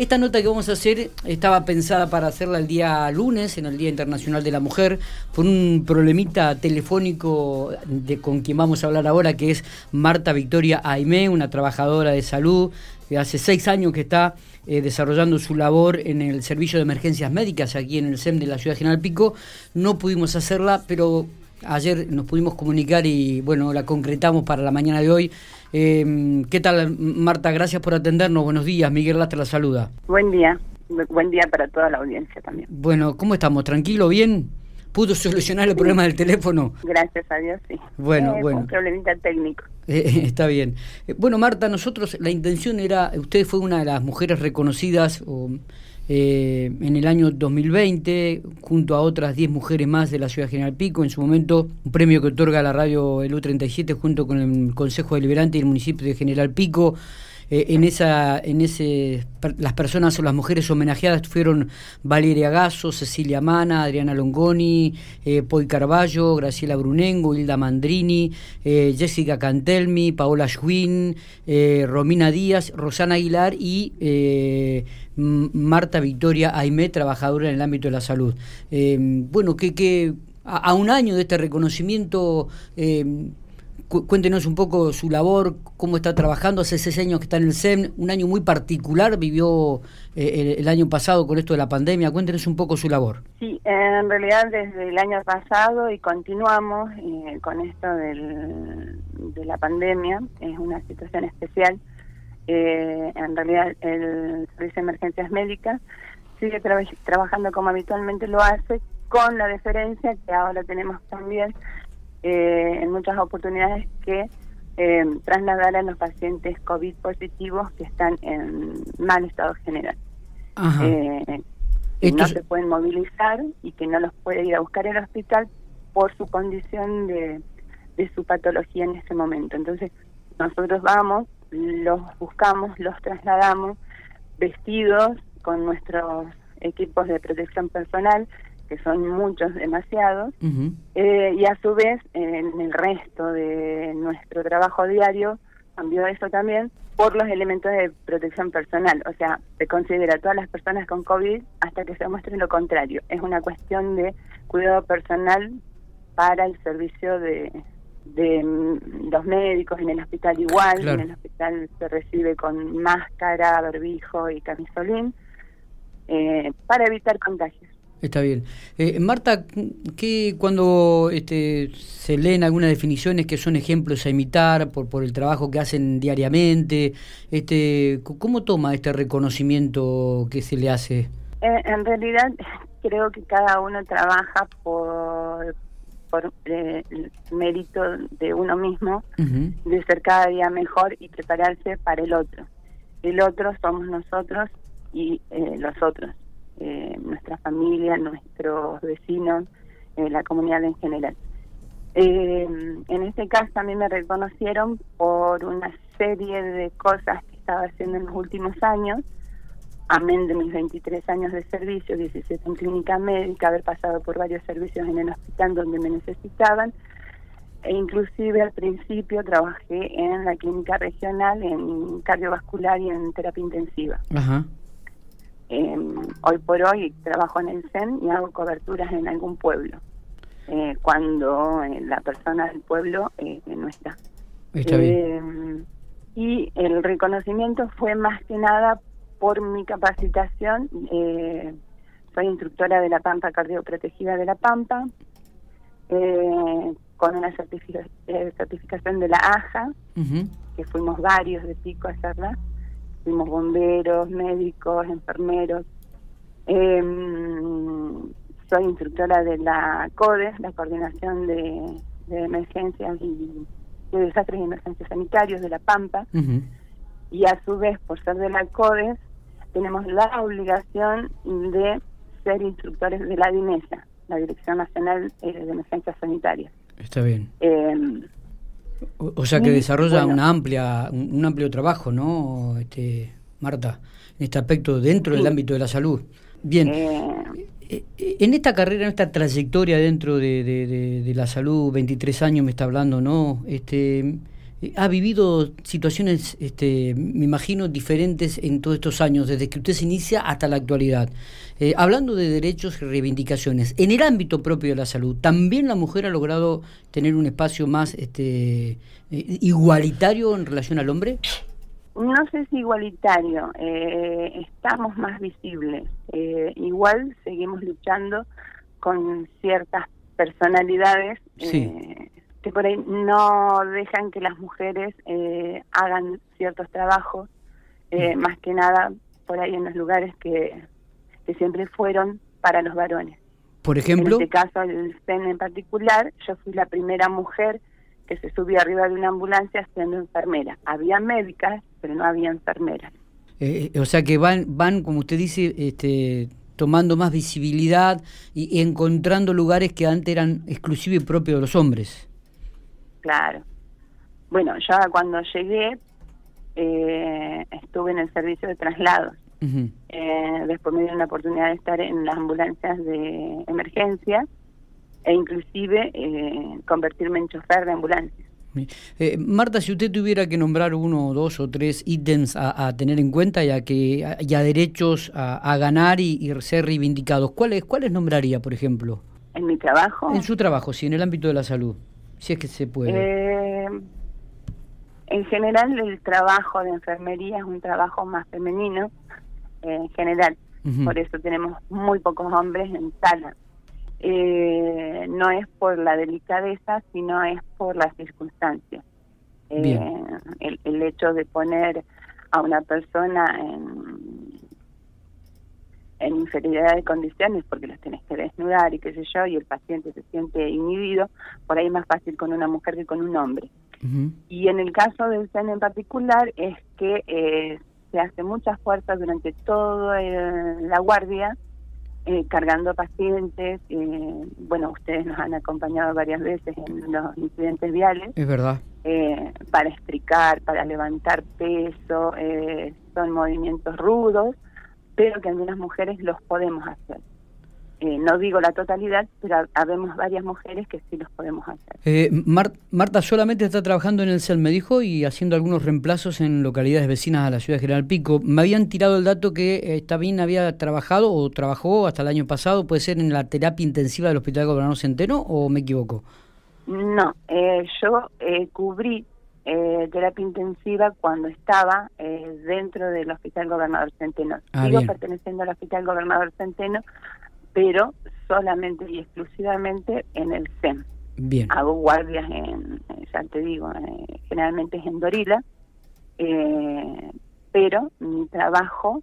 Esta nota que vamos a hacer estaba pensada para hacerla el día lunes, en el Día Internacional de la Mujer, por un problemita telefónico de, con quien vamos a hablar ahora, que es Marta Victoria Aimé, una trabajadora de salud que hace seis años que está eh, desarrollando su labor en el Servicio de Emergencias Médicas aquí en el SEM de la Ciudad General Pico. No pudimos hacerla, pero ayer nos pudimos comunicar y bueno, la concretamos para la mañana de hoy. Eh, ¿Qué tal, Marta? Gracias por atendernos. Buenos días. Miguel Lastra la saluda. Buen día. Buen día para toda la audiencia también. Bueno, ¿cómo estamos? ¿Tranquilo? ¿Bien? ¿Pudo solucionar el problema del teléfono? Gracias a Dios, sí. Bueno, bueno. Un problemita técnico. Eh, eh, está bien. bueno, Marta, nosotros, la intención era, usted fue una de las mujeres reconocidas o, eh, en el año 2020, junto a otras 10 mujeres más de la Ciudad General Pico, en su momento un premio que otorga la radio el U37 junto con el Consejo Deliberante y el municipio de General Pico. Eh, en esa en ese las personas o las mujeres homenajeadas fueron Valeria Gasso, Cecilia Mana, Adriana Longoni, eh, Poi Carballo, Graciela Brunengo, Hilda Mandrini, eh, Jessica Cantelmi, Paola Schwinn, Romina Díaz, Rosana Aguilar y Marta Victoria Aimé, trabajadora en el ámbito de la salud. bueno, que, que a, un año de este reconocimiento cuéntenos un poco su labor, cómo está trabajando, hace seis años que está en el SEM, un año muy particular vivió eh, el, año pasado con esto de la pandemia, cuéntenos un poco su labor. Sí, en realidad desde el año pasado y continuamos eh, con esto del, de la pandemia, es una situación especial, eh, en realidad el Servicio de Emergencias Médicas sigue trabajando como habitualmente lo hace, con la diferencia que ahora tenemos también eh, en muchas oportunidades que eh, trasladar a los pacientes COVID positivos que están en mal estado general. Eh, no se pueden movilizar y que no los puede ir a buscar el hospital por su condición de, de su patología en ese momento. Entonces, nosotros vamos, los buscamos, los trasladamos vestidos con nuestros equipos de protección personal que son muchos, demasiados, eh, y a su vez en el resto de nuestro trabajo diario cambió eso también por los elementos de protección personal, o sea, se considera a todas las personas con COVID hasta que se muestre lo contrario. Es una cuestión de cuidado personal para el servicio de, de mm, los médicos en el hospital igual, en el hospital se recibe con máscara, barbijo y camisolín, eh, para evitar contagios. Está bien. Eh, Marta, ¿qué, cuando este, se leen algunas definiciones que son ejemplos a imitar por, por el trabajo que hacen diariamente, este, ¿cómo toma este reconocimiento que se le hace? Eh, en realidad creo que cada uno trabaja por, por eh, el mérito de uno mismo, de ser cada día mejor y prepararse para el otro. El otro somos nosotros y los otros eh, nuestra familia, nuestros vecinos, eh, la comunidad en general. Eh, en este caso también me reconocieron por una serie de cosas que estaba haciendo en los últimos años, amén de mis 23 años de servicio, 17 en clínica médica, haber pasado por varios servicios en el hospital donde me necesitaban, e inclusive al principio trabajé en la clínica regional en cardiovascular y en terapia intensiva. Ajá. Em, hoy por hoy trabajo en el CEN y hago coberturas en algún pueblo, eh, cuando eh, la persona del pueblo eh, no está. Em, y el reconocimiento fue más que nada por mi capacitación. soy instructora de la Pampa Cardioprotegida de la Pampa, con una certificación de la AJA, que fuimos varios de pico a hacerla fuimos bomberos, médicos, enfermeros. Em, soy instructora de la CODES, la Coordinación de, Emergencias y de Desastres y Emergencias Sanitarios de La Pampa. Y a su vez, por ser de la CODES, tenemos la obligación de ser instructores de la DINESA, la Dirección Nacional eh, de Emergencias Sanitarias. Está bien. Eh, o, sea que desarrolla una amplia, un, amplio trabajo, ¿no, este, Marta? En este aspecto dentro del ámbito de la salud. Bien. Eh. Eh, en esta carrera, en esta trayectoria dentro de, la salud, 23 años me está hablando, ¿no? Este, Eh, ha vivido situaciones, este, me imagino, diferentes en todos estos años, desde que usted se inicia hasta la actualidad. Eh, hablando de derechos y reivindicaciones, en el ámbito propio de la salud, ¿también la mujer ha logrado tener un espacio más este, eh, igualitario en relación al hombre? No sé si igualitario, estamos más visibles. igual seguimos luchando con ciertas personalidades. Sí que por ahí no dejan que las mujeres eh, hagan ciertos trabajos, eh, más que nada por ahí en los lugares que, que siempre fueron para los varones. Por ejemplo. En este caso, el CEN en particular, yo fui la primera mujer que se subió arriba de una ambulancia siendo enfermera. Había médicas, pero no había enfermeras. Eh, o sea que van, van, como usted dice, este, tomando más visibilidad y, y encontrando lugares que antes eran exclusivos y propios de los hombres. Claro. Bueno, ya cuando llegué eh, estuve en el servicio de traslados. eh, después me dieron la oportunidad de estar en las ambulancias de emergencia e inclusive eh, convertirme en chofer de ambulancia. Eh, Marta, si usted tuviera que nombrar uno, dos o tres ítems a, tener en cuenta ya que ya derechos a, ganar y, y, ser reivindicados, ¿cuáles cuáles nombraría, por ejemplo? En mi trabajo. En su trabajo, sí, en el ámbito de la salud si es que se puede. Eh, en general el trabajo de enfermería es un trabajo más femenino, en general, por eso tenemos muy pocos hombres en sala. Eh, no es por la delicadeza, sino es por las circunstancias. Eh, el, el hecho de poner a una persona en en inferioridad de condiciones porque los tenés que desnudar y qué sé yo, y el paciente se siente inhibido, por ahí es más fácil con una mujer que con un hombre. Y en el caso del SEN en particular es que eh, se hace mucha fuerza durante toda la guardia, eh, cargando pacientes. Eh, bueno, ustedes nos han acompañado varias veces en los incidentes viales. Es verdad. para estricar, para levantar peso, son movimientos rudos pero que algunas mujeres los podemos hacer. Eh, no digo la totalidad, pero habemos varias mujeres que sí los podemos hacer. Eh, Marta solamente está trabajando en el CEL, me dijo, y haciendo algunos reemplazos en localidades vecinas a la ciudad de General Pico. Me habían tirado el dato que está bien había trabajado o trabajó hasta el año pasado, ¿puede ser en la terapia intensiva del Hospital Gobernador Centeno o me equivoco? No, eh, yo cubrí eh, terapia intensiva cuando estaba eh, dentro del Hospital Gobernador Centeno. Ah, Sigo perteneciendo al Hospital Gobernador Centeno, pero solamente y exclusivamente en el CEM. Bien. Hago guardias en, ya te digo, eh, generalmente es en Dorila, eh, pero mi trabajo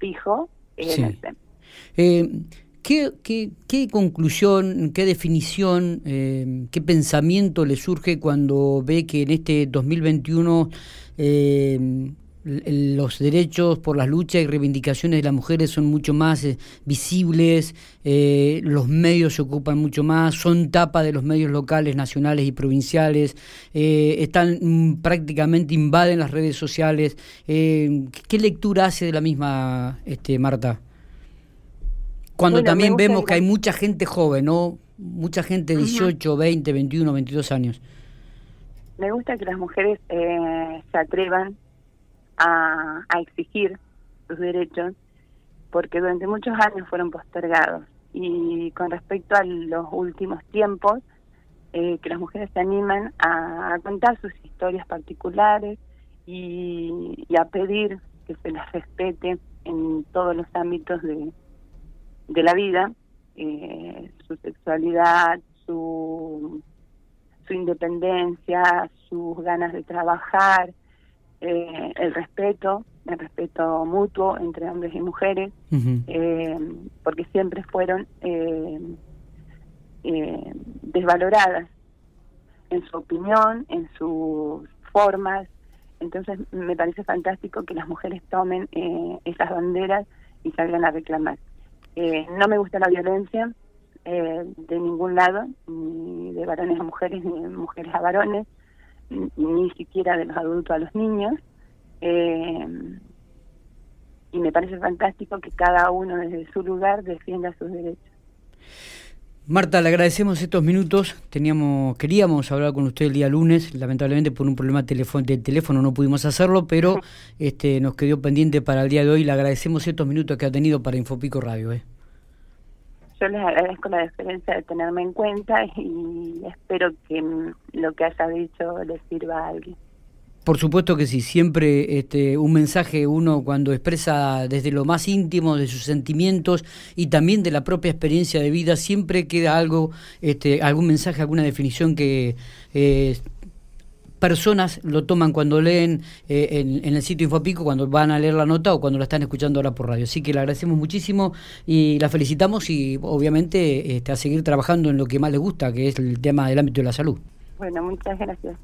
fijo es en el CEM. ¿Qué, qué, conclusión, qué definición, eh, qué pensamiento le surge cuando ve que en este 2021 eh, los derechos por las luchas y reivindicaciones de las mujeres son mucho más eh, visibles, los medios se ocupan mucho más, son tapa de los medios locales, nacionales y provinciales, están prácticamente invaden las redes sociales. ¿Qué lectura hace de la misma, este, Marta? Cuando también vemos que hay mucha gente joven, ¿no? Mucha gente de 18, 20, 21, 22 años. Me gusta que las mujeres eh, se atrevan a, exigir sus derechos, porque durante muchos años fueron postergados. Y con respecto a los últimos tiempos, eh, que las mujeres se animan a, contar sus historias particulares y, y, a pedir que se las respete en todos los ámbitos de, de la vida, eh, su sexualidad, su, su independencia, sus ganas de trabajar, eh, el respeto, el respeto mutuo entre hombres y mujeres, eh, porque siempre fueron desvaloradas en su opinión, en sus formas. Entonces me parece fantástico que las mujeres tomen esas banderas y salgan a reclamar. Eh, no me gusta la violencia eh, de ningún lado, ni de varones a mujeres, ni de mujeres a varones, ni, siquiera de los adultos a los niños. Eh, y me parece fantástico que cada uno desde su lugar defienda sus derechos. Marta, le agradecemos estos minutos. Teníamos, queríamos hablar con usted el día lunes, lamentablemente por un problema de teléfono no pudimos hacerlo, pero este, nos quedó pendiente para el día de hoy. Le agradecemos estos minutos que ha tenido para Infopico Radio. ¿eh? Yo les agradezco la diferencia de tenerme en cuenta y espero que lo que haya dicho les sirva a alguien. Por supuesto que sí, siempre este, un mensaje uno cuando expresa desde lo más íntimo de sus sentimientos y también de la propia experiencia de vida, siempre queda algo, este, algún mensaje, alguna definición que eh, personas lo toman cuando leen eh, en, el sitio Infopico, cuando van a leer la nota o cuando la están escuchando ahora por radio. Así que le agradecemos muchísimo y la felicitamos y obviamente este, a seguir trabajando en lo que más le gusta, que es el tema del ámbito de la salud. Bueno, muchas gracias.